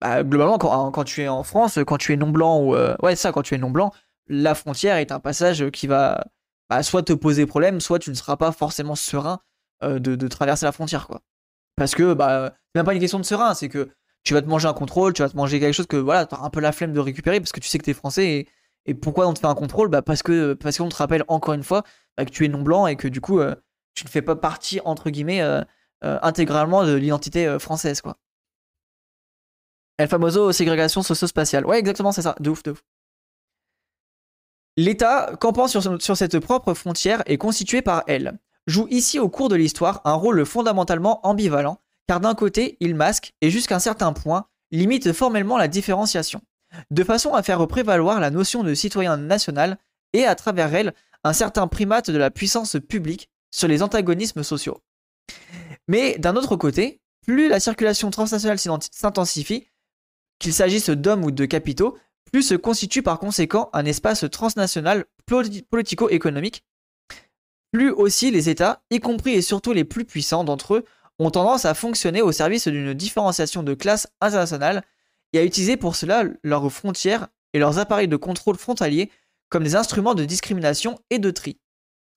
bah, globalement, quand, tu es en France, quand tu es non blanc ou euh, ouais ça, quand tu es non blanc, la frontière est un passage qui va bah, soit te poser problème, soit tu ne seras pas forcément serein de, traverser la frontière, quoi. Parce que bah, c'est même pas une question de serein, c'est que tu vas te manger un contrôle, tu vas te manger quelque chose que voilà, t'as un peu la flemme de récupérer parce que tu sais que t'es français et, pourquoi on te fait un contrôle? Bah parce que parce qu'on te rappelle encore une fois bah, que tu es non blanc et que du coup euh, tu ne fais pas partie entre guillemets euh, euh, intégralement de l'identité française quoi. El famoso ségrégation socio-spatiale. Ouais, exactement, c'est ça. De ouf, de ouf. L'État, campant sur, sur cette propre frontière, est constitué par elle. Joue ici au cours de l'histoire un rôle fondamentalement ambivalent car d'un côté, il masque et jusqu'à un certain point, limite formellement la différenciation, de façon à faire prévaloir la notion de citoyen national et à travers elle un certain primate de la puissance publique sur les antagonismes sociaux. Mais d'un autre côté, plus la circulation transnationale s'intensifie, qu'il s'agisse d'hommes ou de capitaux, plus se constitue par conséquent un espace transnational politico-économique, plus aussi les États, y compris et surtout les plus puissants d'entre eux, ont tendance à fonctionner au service d'une différenciation de classe internationale et à utiliser pour cela leurs frontières et leurs appareils de contrôle frontaliers comme des instruments de discrimination et de tri.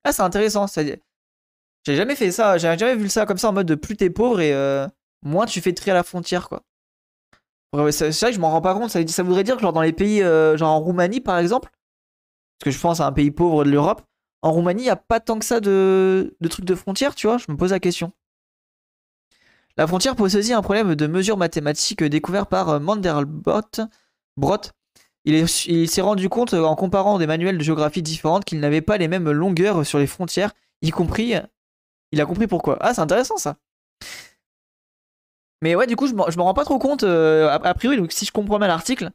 Ah, c'est intéressant. J'ai jamais fait ça, j'ai jamais vu ça comme ça en mode de plus t'es pauvre et euh, moins tu fais tri à la frontière, quoi. C'est vrai que je m'en rends pas compte. Ça, voudrait dire que dans les pays, euh, genre en Roumanie par exemple, parce que je pense à un pays pauvre de l'Europe, en Roumanie, il n'y a pas tant que ça de, trucs de frontières, tu vois. Je me pose la question. La frontière pose aussi un problème de mesure mathématique découvert par euh, Mandelbrot. Brot. Il s'est rendu compte euh, en comparant des manuels de géographie différentes qu'il n'avait pas les mêmes longueurs sur les frontières, y compris. Il a compris pourquoi. Ah, c'est intéressant ça. Mais ouais, du coup, je me rends pas trop compte. Euh, a, priori, donc, si je comprends bien l'article,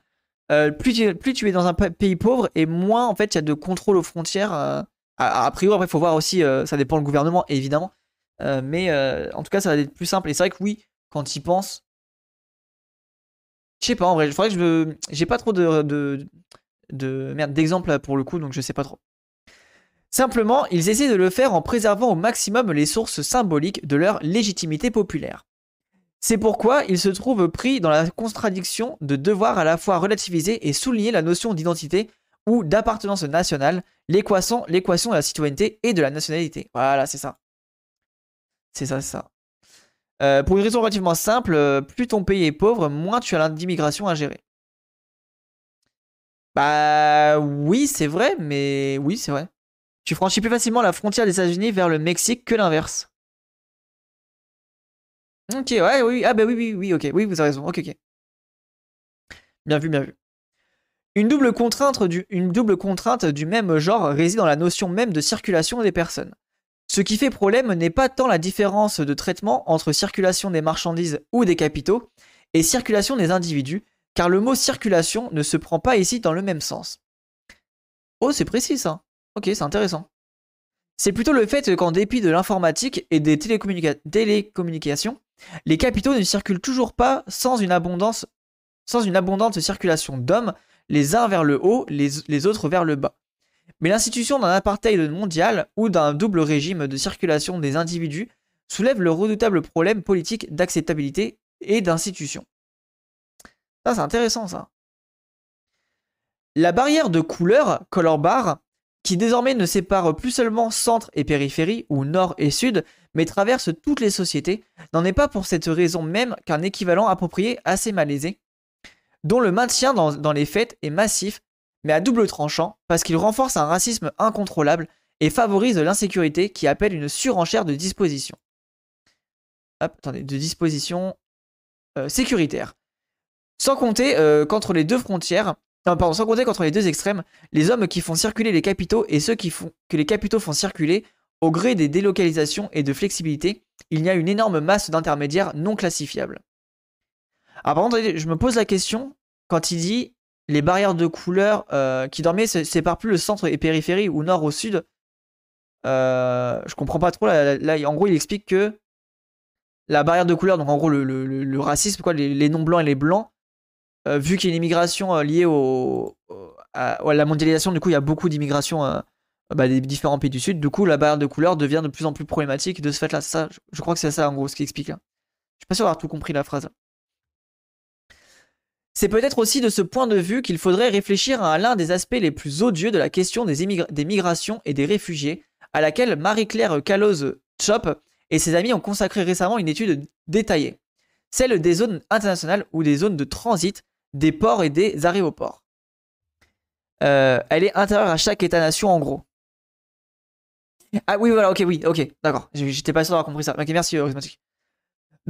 plus, tu, es dans un pays pauvre et moins en fait il y a de contrôle aux frontières. A, priori, après, il faut voir aussi, ça dépend du gouvernement évidemment. Euh, mais euh, en tout cas, ça va être plus simple. Et c'est vrai que oui, quand il pense. Je sais pas, en vrai, je que je J'ai pas trop de. de, de merde, d'exemples pour le coup, donc je sais pas trop. Simplement, ils essaient de le faire en préservant au maximum les sources symboliques de leur légitimité populaire. C'est pourquoi ils se trouvent pris dans la contradiction de devoir à la fois relativiser et souligner la notion d'identité ou d'appartenance nationale, l'équation de la citoyenneté et de la nationalité. Voilà, c'est ça. C'est ça, c'est ça. Euh, pour une raison relativement simple, euh, plus ton pays est pauvre, moins tu as d'immigration à gérer. Bah oui, c'est vrai, mais oui, c'est vrai. Tu franchis plus facilement la frontière des États-Unis vers le Mexique que l'inverse. Ok, ouais, oui, ah bah oui, oui, oui, ok, oui, vous avez raison, ok, ok. Bien vu, bien vu. Une double contrainte du, même genre réside dans la notion même de circulation des personnes. Ce qui fait problème n'est pas tant la différence de traitement entre circulation des marchandises ou des capitaux et circulation des individus, car le mot circulation ne se prend pas ici dans le même sens. Oh, c'est précis ça. Ok, c'est intéressant. C'est plutôt le fait qu'en dépit de l'informatique et des télécommunications, les capitaux ne circulent toujours pas sans une abondante circulation d'hommes, les uns vers le haut, les autres vers le bas. Mais l'institution d'un apartheid mondial ou d'un double régime de circulation des individus soulève le redoutable problème politique d'acceptabilité et d'institution. Ça, c'est intéressant, ça. La barrière de couleur, color bar, qui désormais ne sépare plus seulement centre et périphérie, ou nord et sud, mais traverse toutes les sociétés, n'en est pas pour cette raison même qu'un équivalent approprié assez malaisé, dont le maintien dans, les faits est massif mais à double tranchant parce qu'il renforce un racisme incontrôlable et favorise l'insécurité qui appelle une surenchère de dispositions. Hop, attendez, de dispositions euh, sécuritaires. Sans compter euh, qu'entre les deux frontières, pardon, sans compter qu'entre les deux extrêmes, les hommes qui font circuler les capitaux et ceux qui font que les capitaux font circuler, au gré des délocalisations et de flexibilité, il y a une énorme masse d'intermédiaires non classifiables. Alors par contre, je me pose la question, quand il dit les barrières de couleur euh, qui dormaient séparent plus le centre et périphérie ou nord au sud. Euh, je comprends pas trop. Là, en gros, il explique que la barrière de couleur, donc en gros le, racisme, quoi, les, non-blancs et les blancs, euh, vu qu'il y a une immigration liée au, à, la mondialisation, du coup il y a beaucoup d'immigration bah, des différents pays du Sud, du coup la barrière de couleur devient de plus en plus problématique de ce fait-là. Je, crois que c'est ça en gros ce qui explique là. Je suis pas sûr d'avoir tout compris la phrase. C'est peut-être aussi de ce point de vue qu'il faudrait réfléchir à l'un des aspects les plus odieux de la question des, migrations et des réfugiés, à laquelle Marie-Claire Caloz-Chop et ses amis ont consacré récemment une étude détaillée, celle des zones internationales ou des zones de transit, des ports et des aéroports. Euh, elle est intérieure à chaque État-nation en gros. Ah oui, voilà, ok, oui, ok, d'accord. J'étais pas sûr d'avoir compris ça. Ok, merci, Charismatique.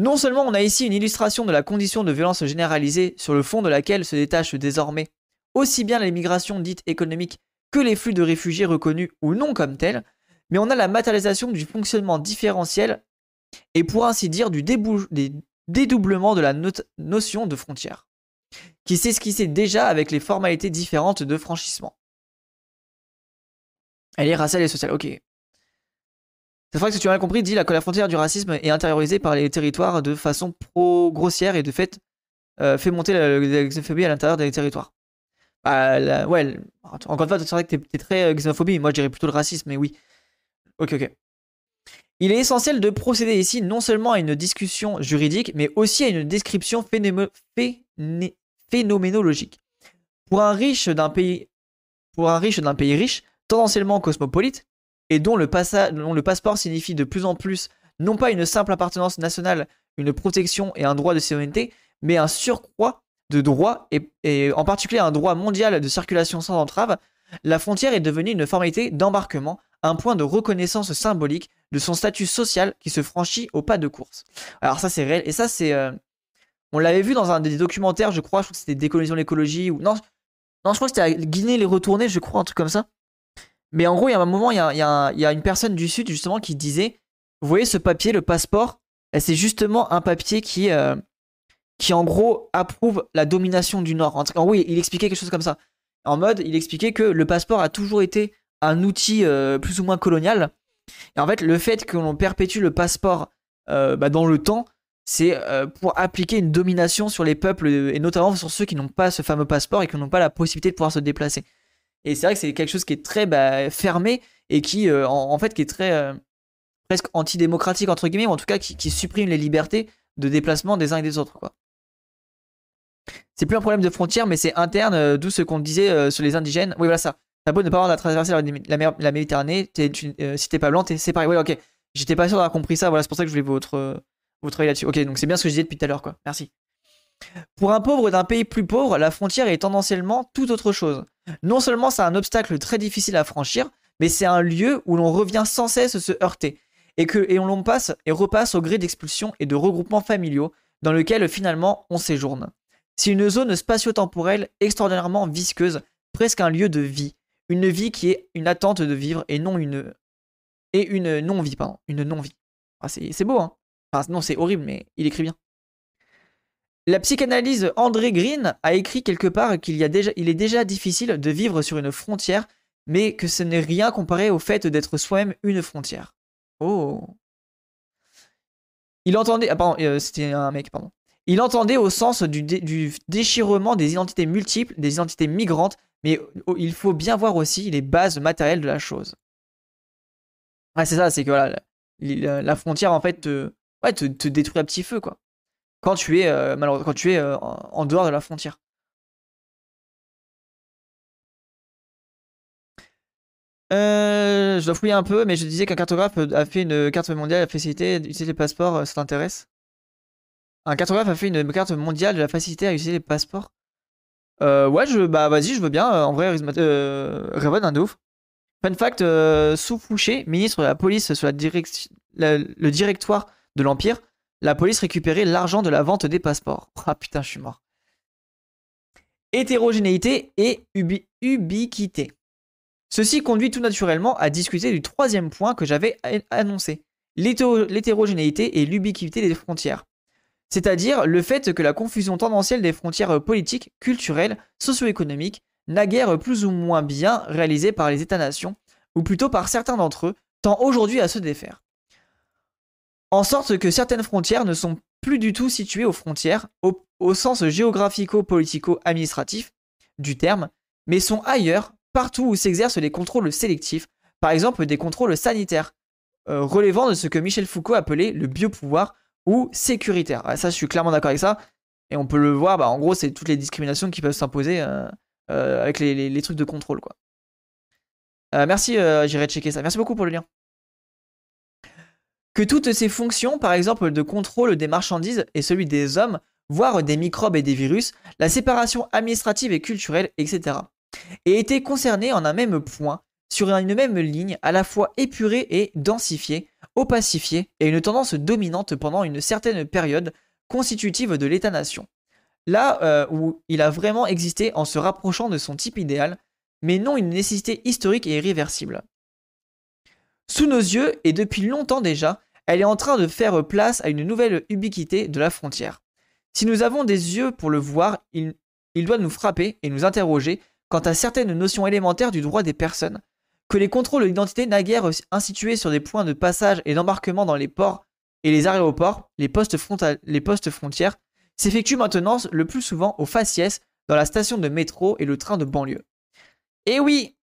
Non seulement on a ici une illustration de la condition de violence généralisée sur le fond de laquelle se détachent désormais aussi bien les migrations dites économiques que les flux de réfugiés reconnus ou non comme tels, mais on a la matérialisation du fonctionnement différentiel et pour ainsi dire du dédoublement de la notion de frontière, qui s'esquissait déjà avec les formalités différentes de franchissement. Elle est raciale et sociale, ok. Vrai que si tu as mal compris, dit que la frontière du racisme est intériorisée par les territoires de façon pro-grossière et de fait euh, fait monter la, xénophobie à l'intérieur des territoires. Bah, ouais, encore une fois, c'est vrai que t'es très euh, xénophobie, moi je dirais plutôt le racisme, mais oui. Ok, ok. Il est essentiel de procéder ici non seulement à une discussion juridique, mais aussi à une description phénoménologique. Pour un riche d'un pays, pour un riche d'un pays riche, tendanciellement cosmopolite, et dont le, passeport signifie de plus en plus non pas une simple appartenance nationale, une protection et un droit de citoyenneté, mais un surcroît de droits, et, en particulier un droit mondial de circulation sans entrave, la frontière est devenue une formalité d'embarquement un point de reconnaissance symbolique de son statut social qui se franchit au pas de course. Alors ça c'est réel, et ça c'est... Euh, on l'avait vu dans un des documentaires, je crois, je crois que c'était Décolonisation l'écologie, ou... Non, non, je crois que c'était Guinée les retourner, je crois, un truc comme ça. Mais en gros, il y a un moment, il y a, une personne du Sud justement qui disait, vous voyez ce papier, le passeport, eh, c'est justement un papier qui, euh, qui en gros approuve la domination du Nord. En, en gros, il expliquait quelque chose comme ça. En mode, il expliquait que le passeport a toujours été un outil euh, plus ou moins colonial. Et en fait, le fait que l'on perpétue le passeport euh, bah, dans le temps, c'est pour appliquer une domination sur les peuples et notamment sur ceux qui n'ont pas ce fameux passeport et qui n'ont pas la possibilité de pouvoir se déplacer. Et c'est vrai que c'est quelque chose qui est très bah, fermé et qui, en, fait, qui est très presque antidémocratique entre guillemets, ou en tout cas qui, supprime les libertés de déplacement des uns et des autres. Quoi. C'est plus un problème de frontières, mais c'est interne, d'où ce qu'on disait sur les indigènes. Oui, voilà ça. T'as beau ne pas avoir à traverser la, la, Méditerranée, euh, si t'es pas blanc, c'est pareil. Ouais, ok. J'étais pas sûr d'avoir compris ça, voilà, c'est pour ça que je voulais votre, euh, votre avis là-dessus. Ok, donc c'est bien ce que je disais depuis tout à l'heure, quoi. Merci. Pour un pauvre d'un pays plus pauvre, la frontière est tendanciellement tout autre chose. Non seulement c'est un obstacle très difficile à franchir, mais c'est un lieu où l'on revient sans cesse se heurter, et que on passe et repasse au gré d'expulsions et de regroupements familiaux, dans lequel finalement on séjourne. C'est une zone spatio-temporelle extraordinairement visqueuse, presque un lieu de vie, une vie qui est une attente de vivre et non une et une non-vie, pardon, une non-vie. Ah, c'est beau, hein. Non, c'est horrible, mais il écrit bien. La psychanalyse André Green a écrit quelque part qu'il est déjà difficile de vivre sur une frontière, mais que ce n'est rien comparé au fait d'être soi-même une frontière. Oh. Il entendait, ah pardon, euh, c'était un mec, pardon. Il entendait au sens du, déchirement des identités multiples, des identités migrantes, mais oh, il faut bien voir aussi les bases matérielles de la chose. C'est ça, c'est que voilà, la, frontière en fait te, détruit à petit feu quoi. Quand tu es euh, quand tu es euh, en, dehors de la frontière. Euh, je dois fouiller un peu, mais je disais qu'un cartographe a fait une carte mondiale de la facilité d'utiliser les passeports. Ça t'intéresse? Un cartographe a fait une carte mondiale de la facilité à utiliser les passeports? Ouais, je, bah vas-y, je veux bien. En vrai, Raven, un de ouf. Fun fact, sous Fouché, ministre de la police sur la le directoire de l'Empire, la police récupérait l'argent de la vente des passeports. Ah putain, je suis mort. Hétérogénéité et ubiquité. Ceci conduit tout naturellement à discuter du troisième point que j'avais annoncé, l'hétérogénéité et l'ubiquité des frontières c'est-à-dire le fait que la confusion tendancielle des frontières politiques, culturelles, socio-économiques, naguère plus ou moins bien réalisée par les États-nations, ou plutôt par certains d'entre eux, tend aujourd'hui à se défaire. En sorte que certaines frontières ne sont plus du tout situées aux frontières, au, sens géographico-politico-administratif du terme, mais sont ailleurs, partout où s'exercent les contrôles sélectifs, par exemple des contrôles sanitaires, euh, relevant de ce que Michel Foucault appelait le biopouvoir ou sécuritaire. Ah, ça, je suis clairement d'accord avec ça. Et on peut le voir, bah, en gros, c'est toutes les discriminations qui peuvent s'imposer euh, euh, avec les, trucs de contrôle. quoi. merci, j'irai checker ça. Merci beaucoup pour le lien. Que toutes ces fonctions, par exemple de contrôle des marchandises et celui des hommes, voire des microbes et des virus, la séparation administrative et culturelle, etc., aient été concernées en un même point sur une même ligne à la fois épurée et densifiée, opacifiée et une tendance dominante pendant une certaine période constitutive de l'État-nation. Là euh, où il a vraiment existé en se rapprochant de son type idéal, mais non une nécessité historique et irréversible. Sous nos yeux, et depuis longtemps déjà, elle est en train de faire place à une nouvelle ubiquité de la frontière. Si nous avons des yeux pour le voir, il, doit nous frapper et nous interroger quant à certaines notions élémentaires du droit des personnes, que les contrôles d'identité naguère institués sur des points de passage et d'embarquement dans les ports et les aéroports, les postes, frontières, s'effectuent maintenant le plus souvent au faciès dans la station de métro et le train de banlieue. Et oui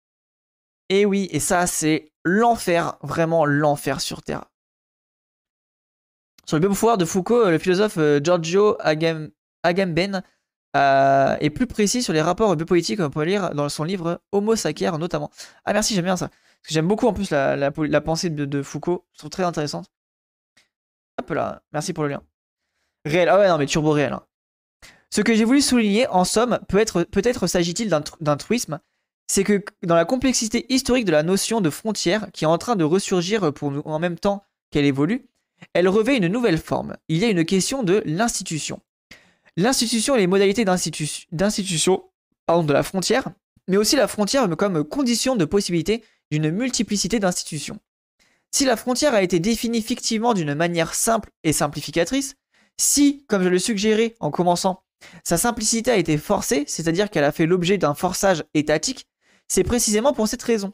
Et oui, et ça c'est l'enfer, vraiment l'enfer sur Terre. Sur le pouvoir de Foucault, le philosophe euh, Giorgio Agamben euh, et plus précis sur les rapports biopolitiques, on peut lire dans son livre Homo Sacer notamment. Ah merci, j'aime bien ça. J'aime beaucoup en plus la, pensée de, Foucault, je trouve très intéressante. Hop là, merci pour le lien. Réel, ah ouais, non mais turbo réel. Hein. Ce que j'ai voulu souligner, en somme, peut-être peut-être s'agit-il d'un truisme, c'est que dans la complexité historique de la notion de frontière, qui est en train de ressurgir pour nous en même temps qu'elle évolue, elle revêt une nouvelle forme. Il y a une question de l'institution l'institution et les modalités d'institution de la frontière, mais aussi la frontière comme condition de possibilité d'une multiplicité d'institutions. Si la frontière a été définie fictivement d'une manière simple et simplificatrice, si, comme je le suggérais en commençant, sa simplicité a été forcée, c'est-à-dire qu'elle a fait l'objet d'un forçage étatique, c'est précisément pour cette raison.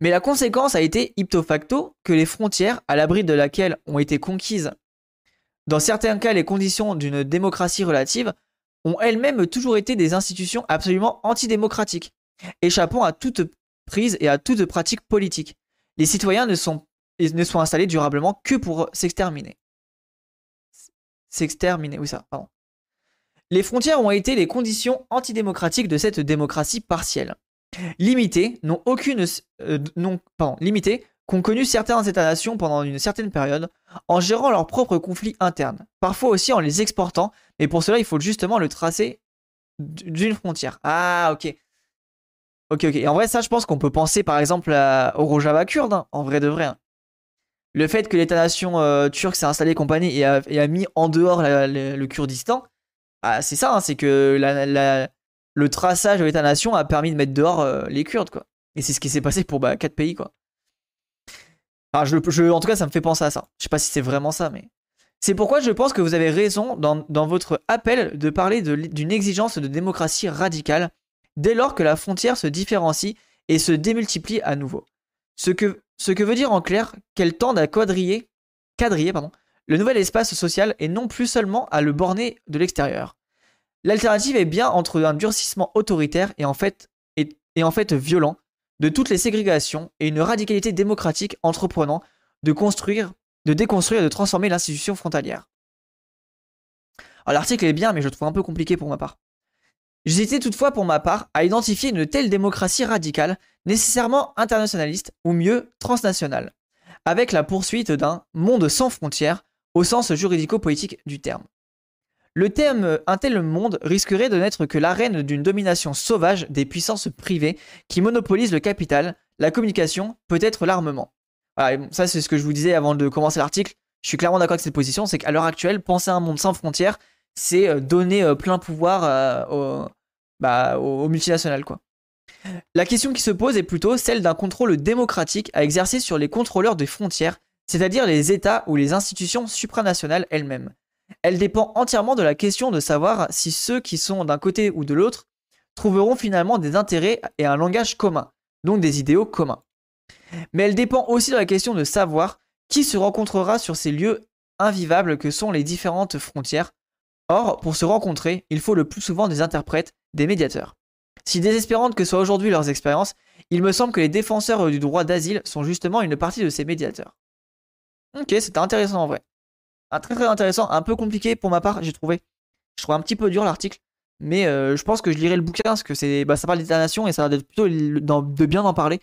Mais la conséquence a été ipto facto que les frontières, à l'abri de laquelle ont été conquises dans certains cas, les conditions d'une démocratie relative ont elles-mêmes toujours été des institutions absolument antidémocratiques, échappant à toute prise et à toute pratique politique. Les citoyens ne sont, ne sont installés durablement que pour s'exterminer. S'exterminer, oui ça, pardon. Les frontières ont été les conditions antidémocratiques de cette démocratie partielle. Limitées, n'ont aucune, euh, non, pardon, limitées, qu'ont connu certains États-nations pendant une certaine période, en gérant leurs propres conflits internes, parfois aussi en les exportant, mais pour cela il faut justement le tracer d'une frontière. Ah ok. Ok ok. Et en vrai ça je pense qu'on peut penser par exemple au Rojava kurde, hein, en vrai de vrai. Hein. Le fait que l'État-nation euh, turc s'est installé compagnie et a, mis en dehors le Kurdistan, ah, c'est ça, hein, c'est que le traçage de l'État-nation a permis de mettre dehors euh, les Kurdes quoi. Et c'est ce qui s'est passé pour bah, quatre pays quoi en tout cas, ça me fait penser à ça. Je sais pas si c'est vraiment ça, mais. C'est pourquoi je pense que vous avez raison dans, votre appel de parler d'une exigence de démocratie radicale dès lors que la frontière se différencie et se démultiplie à nouveau. Ce que, veut dire en clair qu'elle tende à quadriller, quadriller pardon, le nouvel espace social et non plus seulement à le borner de l'extérieur. L'alternative est bien entre un durcissement autoritaire et en fait, violent, de toutes les ségrégations et une radicalité démocratique entreprenant de construire, de déconstruire et de transformer l'institution frontalière. L'article est bien, mais je le trouve un peu compliqué pour ma part. J'hésitais toutefois pour ma part à identifier une telle démocratie radicale, nécessairement internationaliste, ou mieux transnationale, avec la poursuite d'un monde sans frontières au sens juridico-politique du terme. Le terme un tel monde risquerait de n'être que l'arène d'une domination sauvage des puissances privées qui monopolisent le capital, la communication, peut-être l'armement. ça c'est ce que je vous disais avant de commencer l'article. Je suis clairement d'accord avec cette position, c'est qu'à l'heure actuelle, penser à un monde sans frontières, c'est euh, donner euh, plein pouvoir euh, bah, aux, multinationales. La question qui se pose est plutôt celle d'un contrôle démocratique à exercer sur les contrôleurs des frontières, c'est-à-dire les États ou les institutions supranationales elles-mêmes. Elle dépend entièrement de la question de savoir si ceux qui sont d'un côté ou de l'autre trouveront finalement des intérêts et un langage commun, donc des idéaux communs. Mais elle dépend aussi de la question de savoir qui se rencontrera sur ces lieux invivables que sont les différentes frontières. Or, pour se rencontrer, il faut le plus souvent des interprètes, des médiateurs. Si désespérantes que soient aujourd'hui leurs expériences, il me semble que les défenseurs du droit d'asile sont justement une partie de ces médiateurs. Ok, c'était intéressant en vrai. Un très très intéressant, un peu compliqué pour ma part, j'ai trouvé. Je trouve un petit peu dur l'article, mais euh, je pense que je lirai le bouquin parce que c'est, bah, ça parle d'état-nation et ça a d'être plutôt de bien en parler.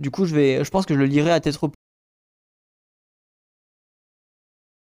Du coup, je vais, je pense que je le lirai à tête